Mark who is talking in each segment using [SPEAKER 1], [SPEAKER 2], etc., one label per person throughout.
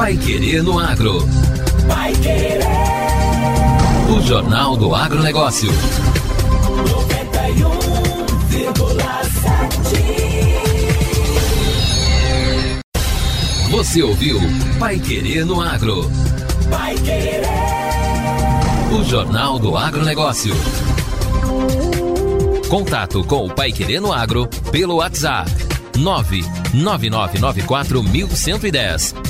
[SPEAKER 1] Pai Querer no Agro. Pai Querer. O Jornal do Agronegócio. 91,7. Você ouviu Pai Querer no Agro. Pai Querer. O Jornal do Agronegócio. Contato com o Pai Querer no Agro pelo WhatsApp 999941110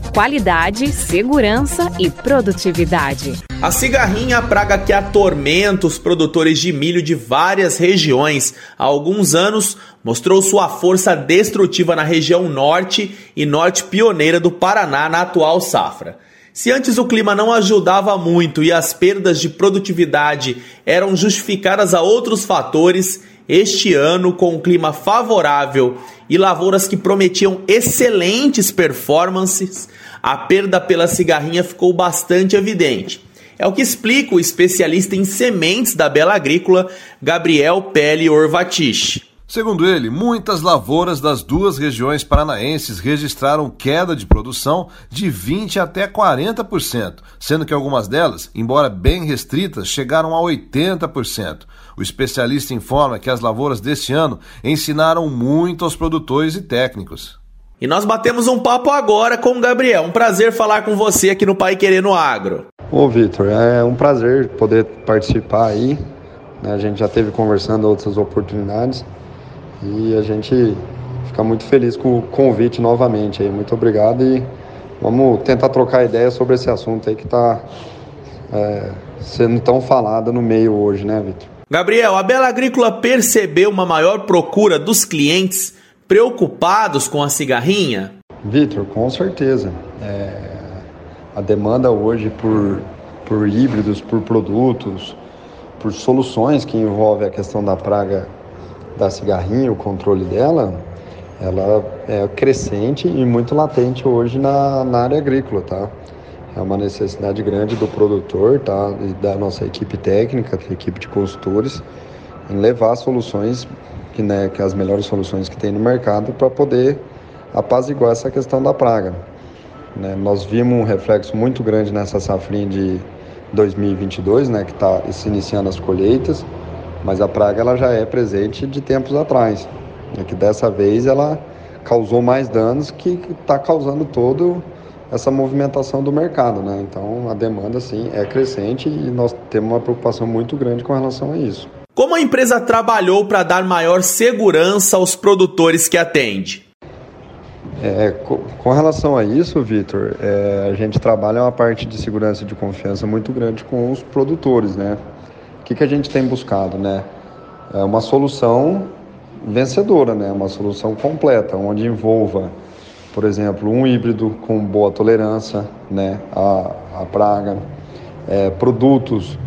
[SPEAKER 2] Qualidade, segurança e produtividade.
[SPEAKER 3] A cigarrinha, a praga que atormenta os produtores de milho de várias regiões há alguns anos, mostrou sua força destrutiva na região norte e norte pioneira do Paraná na atual safra. Se antes o clima não ajudava muito e as perdas de produtividade eram justificadas a outros fatores, este ano, com um clima favorável e lavouras que prometiam excelentes performances, a perda pela cigarrinha ficou bastante evidente. É o que explica o especialista em sementes da Bela Agrícola, Gabriel Pele Orvatich.
[SPEAKER 4] Segundo ele, muitas lavouras das duas regiões paranaenses registraram queda de produção de 20 até 40%, sendo que algumas delas, embora bem restritas, chegaram a 80%. O especialista informa que as lavouras deste ano ensinaram muito aos produtores e técnicos.
[SPEAKER 3] E nós batemos um papo agora com o Gabriel. Um prazer falar com você aqui no Pai Querer no Agro.
[SPEAKER 5] Ô, Vitor, é um prazer poder participar aí. Né? A gente já teve conversando outras oportunidades e a gente fica muito feliz com o convite novamente aí. Muito obrigado e vamos tentar trocar ideia sobre esse assunto aí que está é, sendo tão falado no meio hoje, né, Vitor?
[SPEAKER 3] Gabriel, a Bela Agrícola percebeu uma maior procura dos clientes preocupados com a cigarrinha?
[SPEAKER 5] Vitor, com certeza. É, a demanda hoje por, por híbridos, por produtos, por soluções que envolvem a questão da praga da cigarrinha, o controle dela, ela é crescente e muito latente hoje na, na área agrícola, tá? É uma necessidade grande do produtor, tá? E da nossa equipe técnica, da equipe de consultores, em levar soluções, que, né, que as melhores soluções que tem no mercado para poder apaziguar essa questão da praga. Né? Nós vimos um reflexo muito grande nessa safrinha de 2022, né, que está se iniciando as colheitas, mas a praga ela já é presente de tempos atrás. É que dessa vez ela causou mais danos que está causando todo essa movimentação do mercado, né? Então a demanda sim é crescente e nós temos uma preocupação muito grande com relação a isso.
[SPEAKER 3] Como a empresa trabalhou para dar maior segurança aos produtores que atende?
[SPEAKER 5] É, com relação a isso, Vitor, é, a gente trabalha uma parte de segurança e de confiança muito grande com os produtores, né? O que, que a gente tem buscado, né? É uma solução vencedora, né? Uma solução completa, onde envolva por exemplo, um híbrido com boa tolerância né, à, à praga, é, produtos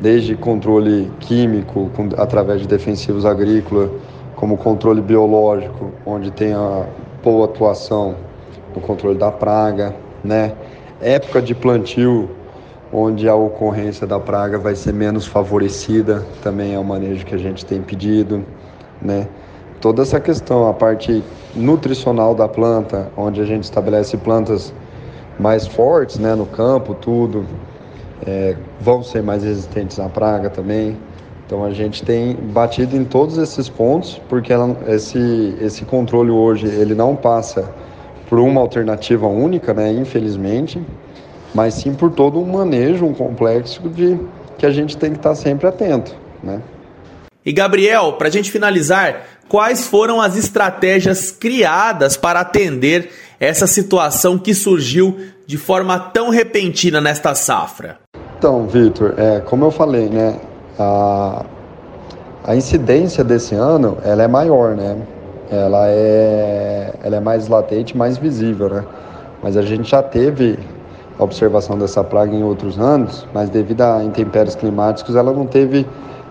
[SPEAKER 5] desde controle químico com, através de defensivos agrícolas, como controle biológico, onde tem a boa atuação no controle da praga, né? Época de plantio, onde a ocorrência da praga vai ser menos favorecida, também é o manejo que a gente tem pedido, né? toda essa questão, a parte nutricional da planta, onde a gente estabelece plantas mais fortes né, no campo, tudo, é, vão ser mais resistentes à praga também. Então a gente tem batido em todos esses pontos, porque ela, esse, esse controle hoje ele não passa por uma alternativa única, né, infelizmente, mas sim por todo um manejo, um complexo de que a gente tem que estar sempre atento, né?
[SPEAKER 3] E Gabriel, para a gente finalizar, quais foram as estratégias criadas para atender essa situação que surgiu de forma tão repentina nesta safra?
[SPEAKER 5] Então, Vitor, é, como eu falei, né, a, a incidência desse ano ela é maior, né? Ela é, ela é mais latente, mais visível, né? Mas a gente já teve a observação dessa praga em outros anos, mas devido a intempéries climáticos ela não teve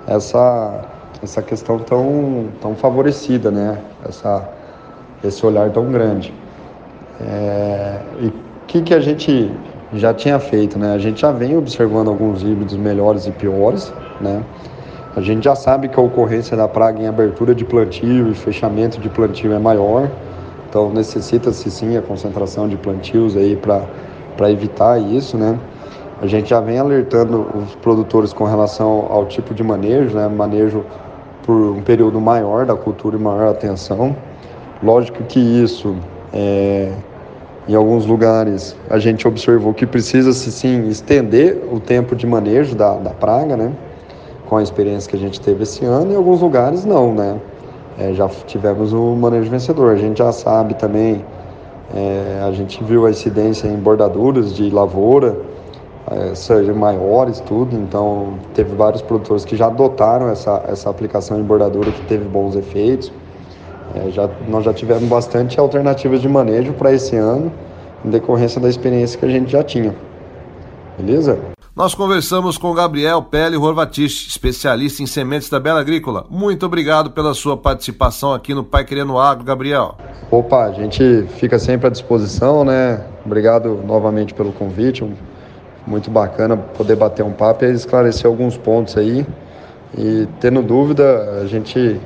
[SPEAKER 5] essa essa questão tão, tão favorecida, né? Essa, esse olhar tão grande. É, e o que, que a gente já tinha feito, né? A gente já vem observando alguns híbridos melhores e piores, né? A gente já sabe que a ocorrência da praga em abertura de plantio e fechamento de plantio é maior, então necessita-se sim a concentração de plantios aí para evitar isso, né? A gente já vem alertando os produtores com relação ao tipo de manejo, né? Manejo por um período maior da cultura e maior atenção. Lógico que isso, é, em alguns lugares, a gente observou que precisa-se sim estender o tempo de manejo da, da praga, né? Com a experiência que a gente teve esse ano, em alguns lugares não, né? É, já tivemos o manejo vencedor. A gente já sabe também, é, a gente viu a incidência em bordaduras de lavoura, é, seja maiores, tudo. Então, teve vários produtores que já adotaram essa, essa aplicação em bordadura que teve bons efeitos. É, já, nós já tivemos bastante alternativas de manejo para esse ano, em decorrência da experiência que a gente já tinha. Beleza?
[SPEAKER 4] Nós conversamos com Gabriel Pele Horvatich, especialista em sementes da Bela Agrícola. Muito obrigado pela sua participação aqui no Pai Querendo Agro, Gabriel.
[SPEAKER 5] Opa, a gente fica sempre à disposição, né? Obrigado novamente pelo convite. Muito bacana poder bater um papo e esclarecer alguns pontos aí. E tendo dúvida, a gente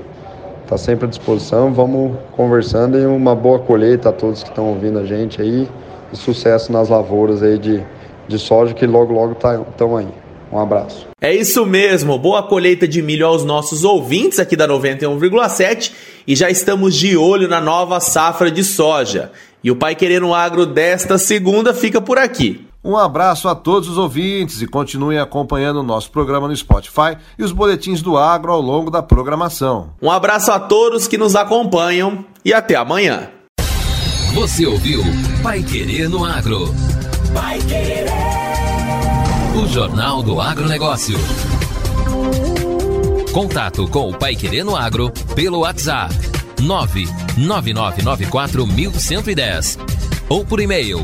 [SPEAKER 5] está sempre à disposição. Vamos conversando e uma boa colheita a todos que estão ouvindo a gente aí. E sucesso nas lavouras aí de de soja que logo logo estão tá, aí. Um abraço.
[SPEAKER 3] É isso mesmo. Boa colheita de milho aos nossos ouvintes aqui da 91,7 e já estamos de olho na nova safra de soja. E o Pai Querendo Agro desta segunda fica por aqui.
[SPEAKER 4] Um abraço a todos os ouvintes e continuem acompanhando o nosso programa no Spotify e os boletins do agro ao longo da programação.
[SPEAKER 3] Um abraço a todos que nos acompanham e até amanhã.
[SPEAKER 1] Você ouviu Pai Querendo Agro. Vai querer. O Jornal do Agronegócio. Contato com o Pai Querendo Agro pelo WhatsApp 999941110 ou por e-mail